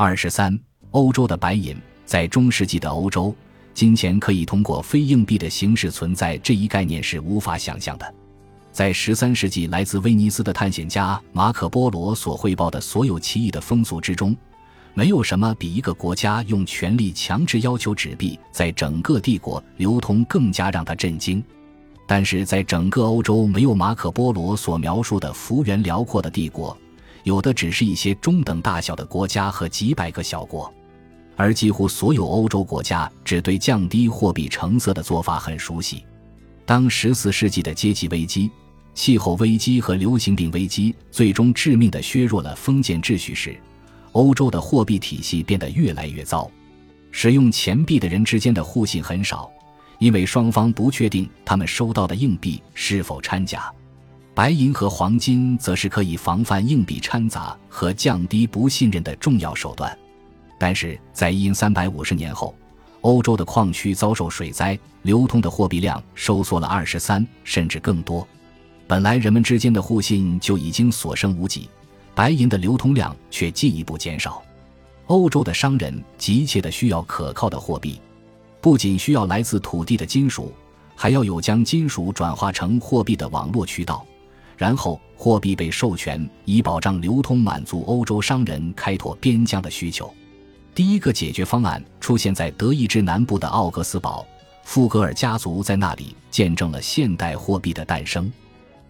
二十三，欧洲的白银在中世纪的欧洲，金钱可以通过非硬币的形式存在这一概念是无法想象的。在十三世纪来自威尼斯的探险家马可·波罗所汇报的所有奇异的风俗之中，没有什么比一个国家用权力强制要求纸币在整个帝国流通更加让他震惊。但是在整个欧洲，没有马可·波罗所描述的幅员辽阔的帝国，有的只是一些中等大小的国家和几百个小国，而几乎所有欧洲国家只对降低货币成色的做法很熟悉。当十四世纪的阶级危机。气候危机和流行病危机最终致命地削弱了封建秩序时，欧洲的货币体系变得越来越糟。使用钱币的人之间的互信很少，因为双方不确定他们收到的硬币是否掺假。白银和黄金则是可以防范硬币掺杂和降低不信任的重要手段。但是在一三百五十年后，欧洲的矿区遭受水灾，流通的货币量收缩了二十三甚至更多。本来人们之间的互信就已经所剩无几，白银的流通量却进一步减少。欧洲的商人急切地需要可靠的货币，不仅需要来自土地的金属，还要有将金属转化成货币的网络渠道。然后，货币被授权以保障流通，满足欧洲商人开拓边疆的需求。第一个解决方案出现在德意志南部的奥格斯堡，富格尔家族在那里见证了现代货币的诞生。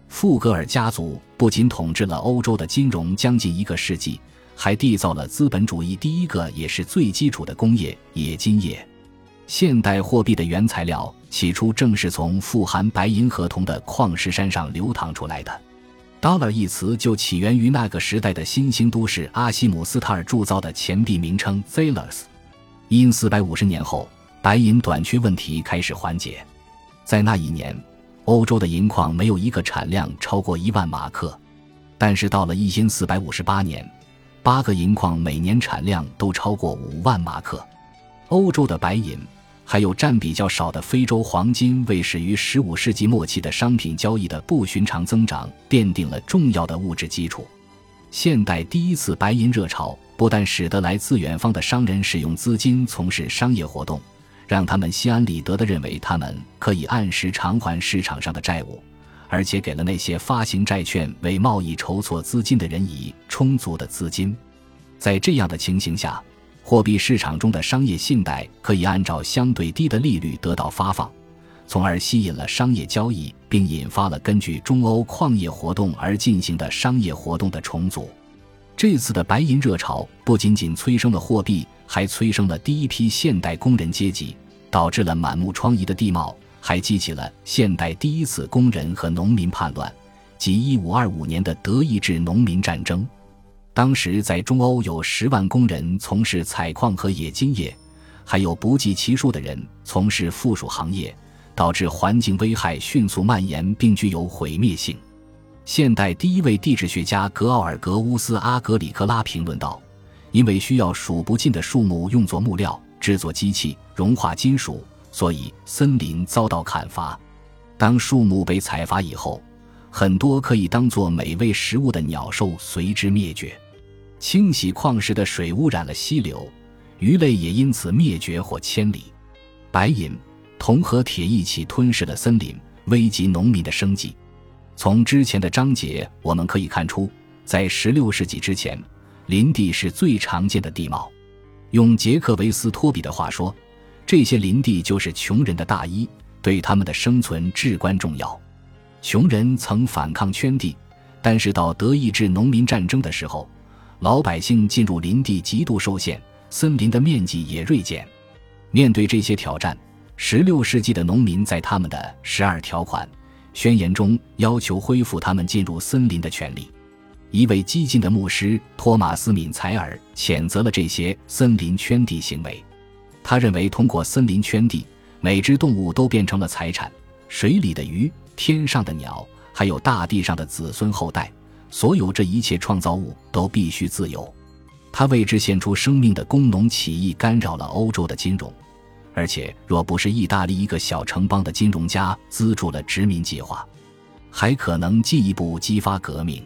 富格尔家族不仅统治了欧洲的金融将近一个世纪，还缔造了资本主义第一个也是最基础的工业——冶金业。现代货币的原材料起初正是从富含白银和铜的矿石山上流淌出来的。“dollar” 一词就起源于那个时代的新兴都市阿西姆斯塔尔铸造的钱币名称 “thalers”。因四百五十年后，白银短缺问题开始缓解，在那一年。欧洲的银矿没有一个产量超过一万马克，但是到了一千四百五十八年，八个银矿每年产量都超过五万马克。欧洲的白银还有占比较少的非洲黄金，为始于十五世纪末期的商品交易的不寻常增长奠定了重要的物质基础。现代第一次白银热潮不但使得来自远方的商人使用资金从事商业活动。让他们心安理得地认为他们可以按时偿还市场上的债务，而且给了那些发行债券为贸易筹措资金的人以充足的资金。在这样的情形下，货币市场中的商业信贷可以按照相对低的利率得到发放，从而吸引了商业交易，并引发了根据中欧矿业活动而进行的商业活动的重组。这次的白银热潮不仅仅催生了货币。还催生了第一批现代工人阶级，导致了满目疮痍的地貌，还激起了现代第一次工人和农民叛乱，即1525年的德意志农民战争。当时在中欧有十万工人从事采矿和冶金业，还有不计其数的人从事附属行业，导致环境危害迅速蔓延，并具有毁灭性。现代第一位地质学家格奥尔格乌斯阿格里克拉评论道。因为需要数不尽的树木用作木料、制作机器、融化金属，所以森林遭到砍伐。当树木被采伐以后，很多可以当做美味食物的鸟兽随之灭绝。清洗矿石的水污染了溪流，鱼类也因此灭绝或迁离。白银、铜和铁一起吞噬了森林，危及农民的生计。从之前的章节我们可以看出，在16世纪之前。林地是最常见的地貌，用杰克维斯托比的话说，这些林地就是穷人的大衣，对他们的生存至关重要。穷人曾反抗圈地，但是到德意志农民战争的时候，老百姓进入林地极度受限，森林的面积也锐减。面对这些挑战，16世纪的农民在他们的十二条款宣言中要求恢复他们进入森林的权利。一位激进的牧师托马斯·敏采尔谴责了这些森林圈地行为。他认为，通过森林圈地，每只动物都变成了财产：水里的鱼、天上的鸟，还有大地上的子孙后代。所有这一切创造物都必须自由。他为之献出生命的工农起义干扰了欧洲的金融，而且若不是意大利一个小城邦的金融家资助了殖民计划，还可能进一步激发革命。